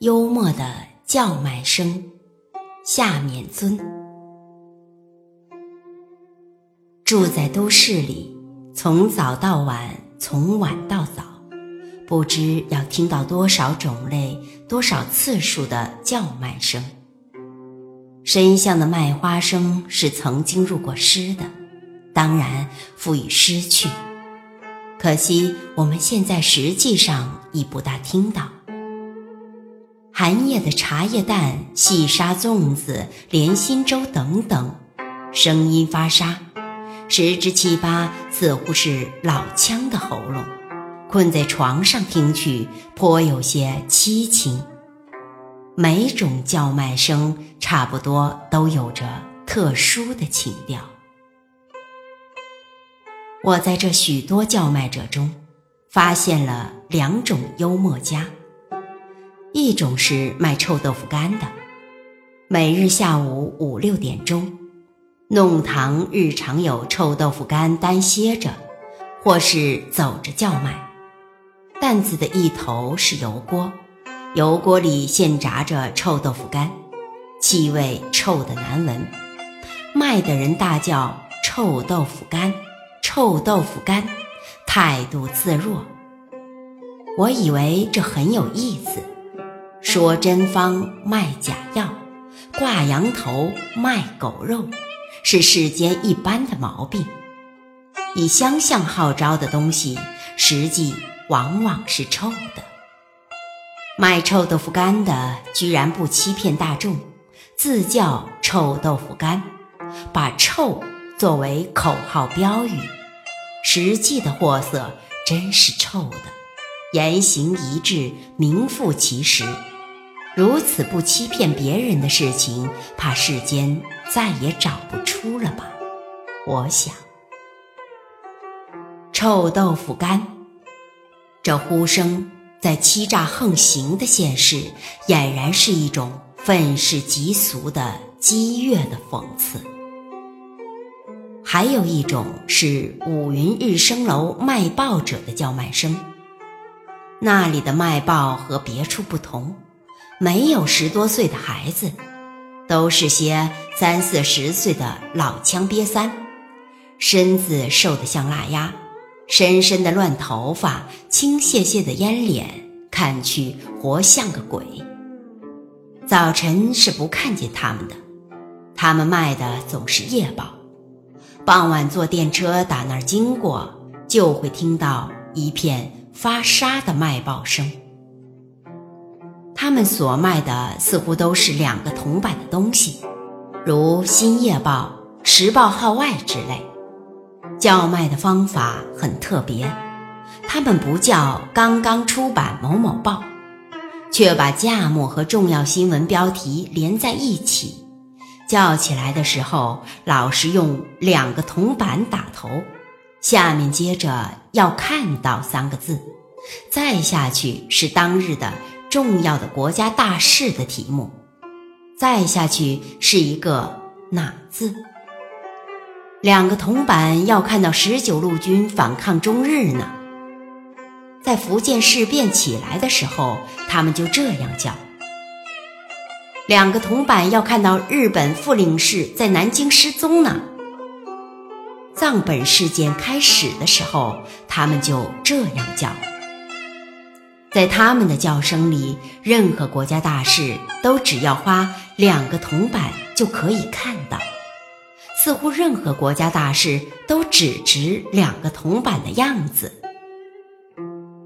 幽默的叫卖声，夏勉尊。住在都市里，从早到晚，从晚到早，不知要听到多少种类、多少次数的叫卖声。深巷的卖花声是曾经入过诗的，当然赋予诗趣。可惜我们现在实际上已不大听到。寒夜的茶叶蛋、细沙粽子、莲心粥等等，声音发沙，十之七八似乎是老腔的喉咙。困在床上听去，颇有些凄清。每种叫卖声差不多都有着特殊的情调。我在这许多叫卖者中，发现了两种幽默家。一种是卖臭豆腐干的，每日下午五六点钟，弄堂日常有臭豆腐干单歇着，或是走着叫卖。担子的一头是油锅，油锅里现炸着臭豆腐干，气味臭得难闻。卖的人大叫“臭豆腐干，臭豆腐干”，态度自若。我以为这很有意思。说真方卖假药，挂羊头卖狗肉，是世间一般的毛病。以相像号召的东西，实际往往是臭的。卖臭豆腐干的居然不欺骗大众，自叫臭豆腐干，把臭作为口号标语，实际的货色真是臭的，言行一致，名副其实。如此不欺骗别人的事情，怕世间再也找不出了吧？我想，臭豆腐干，这呼声在欺诈横行的现实，俨然是一种愤世嫉俗的激越的讽刺。还有一种是五云日升楼卖报者的叫卖声，那里的卖报和别处不同。没有十多岁的孩子，都是些三四十岁的老枪瘪三，身子瘦得像腊鸭，深深的乱头发，青屑屑的烟脸，看去活像个鬼。早晨是不看见他们的，他们卖的总是夜报。傍晚坐电车打那儿经过，就会听到一片发沙的卖报声。他们所卖的似乎都是两个铜板的东西，如《新夜报》《时报号外》之类。叫卖的方法很特别，他们不叫“刚刚出版某某报”，却把价目和重要新闻标题连在一起。叫起来的时候，老是用两个铜板打头，下面接着要看到三个字，再下去是当日的。重要的国家大事的题目，再下去是一个哪字？两个铜板要看到十九路军反抗中日呢。在福建事变起来的时候，他们就这样叫。两个铜板要看到日本副领事在南京失踪呢。藏本事件开始的时候，他们就这样叫。在他们的叫声里，任何国家大事都只要花两个铜板就可以看到，似乎任何国家大事都只值两个铜板的样子。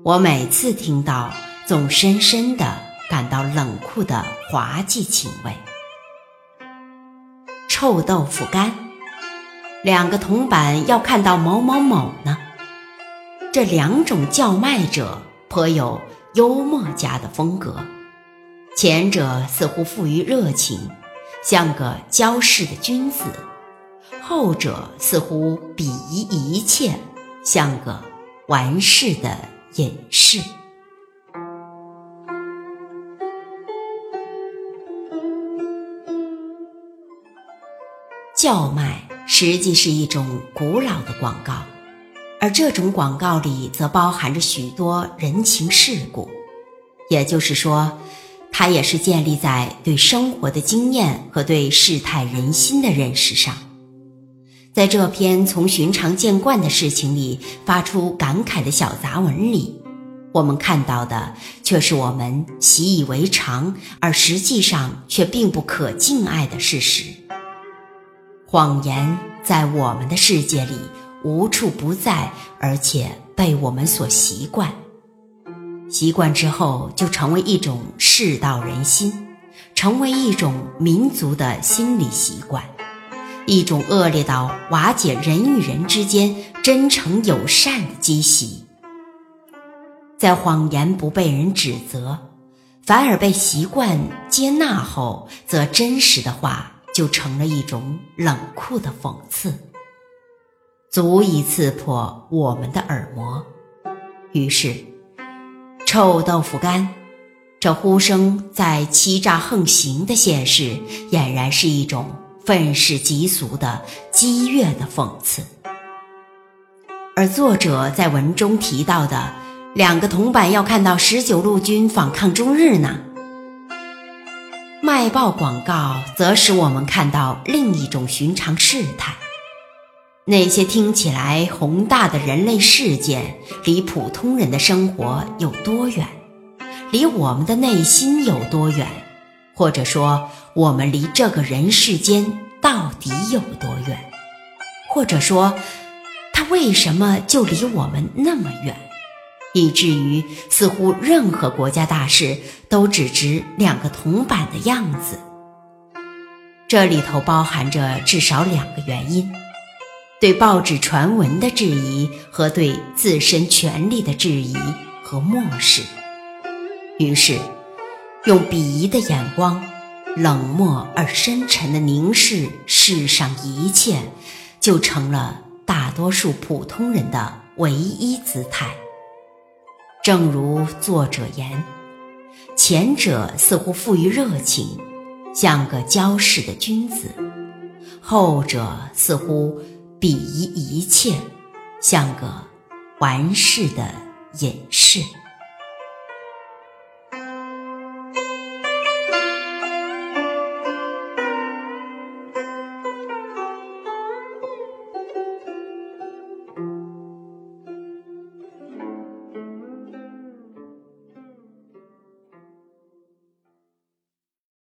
我每次听到，总深深的感到冷酷的滑稽情味。臭豆腐干，两个铜板要看到某某某呢？这两种叫卖者。颇有幽默家的风格，前者似乎富于热情，像个骄世的君子；后者似乎鄙夷一切，像个玩世的隐士。叫卖实际是一种古老的广告。而这种广告里则包含着许多人情世故，也就是说，它也是建立在对生活的经验和对世态人心的认识上。在这篇从寻常见惯的事情里发出感慨的小杂文里，我们看到的却是我们习以为常而实际上却并不可敬爱的事实。谎言在我们的世界里无处不在，而且被我们所习惯。习惯之后，就成为一种世道人心，成为一种民族的心理习惯，一种恶劣到瓦解人与人之间真诚友善的积习。在谎言不被人指责，反而被习惯接纳后，则真实的话就成了一种冷酷的讽刺，足以刺破我们的耳膜。于是。臭豆腐干，这呼声在欺诈横行的现实，俨然是一种愤世嫉俗的激越的讽刺。而作者在文中提到的两个铜板要看到十九路军反抗中日呢？卖报广告则使我们看到另一种寻常事态。那些听起来宏大的人类事件，离普通人的生活有多远？离我们的内心有多远？或者说，我们离这个人世间到底有多远？或者说，他为什么就离我们那么远，以至于似乎任何国家大事都只值两个铜板的样子？这里头包含着至少两个原因。对报纸传闻的质疑和对自身权力的质疑和漠视，于是用鄙夷的眼光，冷漠而深沉的凝视世上一切，就成了大多数普通人的唯一姿态。正如作者言，前者似乎富于热情，像个骄饰的君子；后者似乎。鄙夷一切，像个完事的隐士。